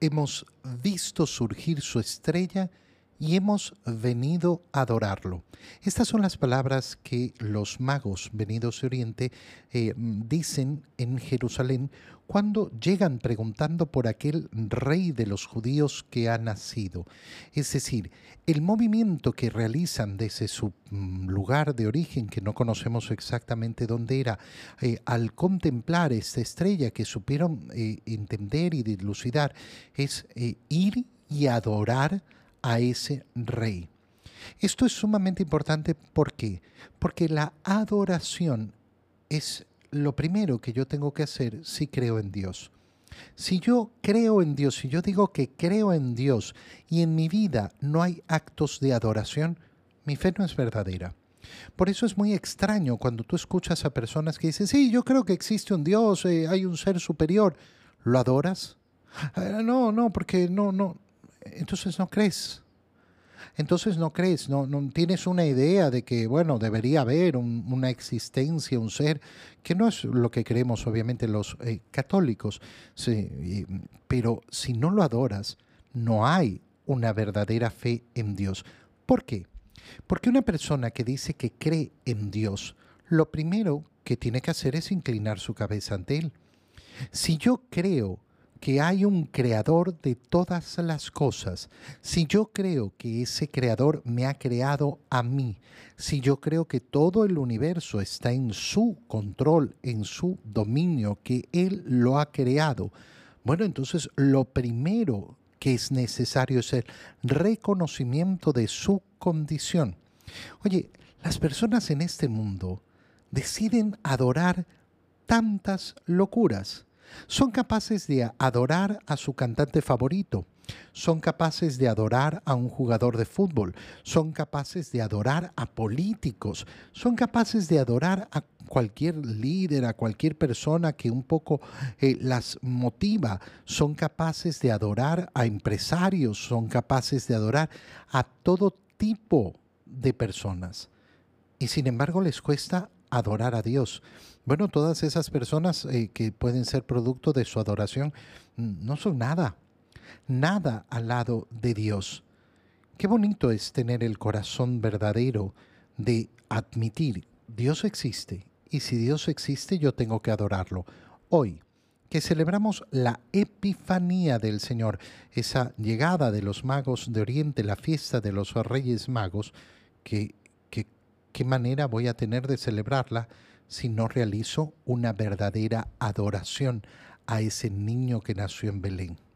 hemos visto surgir su estrella y hemos venido a adorarlo. Estas son las palabras que los magos venidos de Oriente eh, dicen en Jerusalén cuando llegan preguntando por aquel rey de los judíos que ha nacido. Es decir, el movimiento que realizan desde su mm, lugar de origen, que no conocemos exactamente dónde era, eh, al contemplar esta estrella que supieron eh, entender y dilucidar, es ir y adorar a ese rey. Esto es sumamente importante ¿por qué? porque la adoración es lo primero que yo tengo que hacer si creo en Dios. Si yo creo en Dios, si yo digo que creo en Dios y en mi vida no hay actos de adoración, mi fe no es verdadera. Por eso es muy extraño cuando tú escuchas a personas que dicen, sí, yo creo que existe un Dios, eh, hay un ser superior. ¿Lo adoras? Ah, no, no, porque no, no entonces no crees. Entonces no crees, no, no, tienes una idea de que, bueno, debería haber una existencia, un ser, que no es lo que creemos obviamente los eh, católicos, sí, pero si no lo adoras, no hay una verdadera fe en Dios. ¿Por qué? Porque una persona que dice que cree en Dios, lo primero que tiene que hacer es inclinar su cabeza ante Él. Si yo creo que hay un creador de todas las cosas, si yo creo que ese creador me ha creado a mí, si yo creo que todo el universo está en su control, en su dominio, que Él lo ha creado, bueno, entonces lo primero que es necesario es el reconocimiento de su condición. Oye, las personas en este mundo deciden adorar tantas locuras son capaces de adorar a su cantante favorito, son capaces de adorar a un jugador de fútbol, son capaces de adorar a políticos, son capaces de adorar a cualquier líder, a cualquier persona que un poco eh, las motiva, son capaces de adorar a empresarios, son capaces de adorar a todo tipo de personas. Y sin embargo les cuesta adorar a Dios. Bueno, todas esas personas eh, que pueden ser producto de su adoración no son nada, nada al lado de Dios. Qué bonito es tener el corazón verdadero de admitir, Dios existe, y si Dios existe yo tengo que adorarlo. Hoy, que celebramos la Epifanía del Señor, esa llegada de los magos de Oriente, la fiesta de los reyes magos, que qué manera voy a tener de celebrarla si no realizo una verdadera adoración a ese niño que nació en Belén.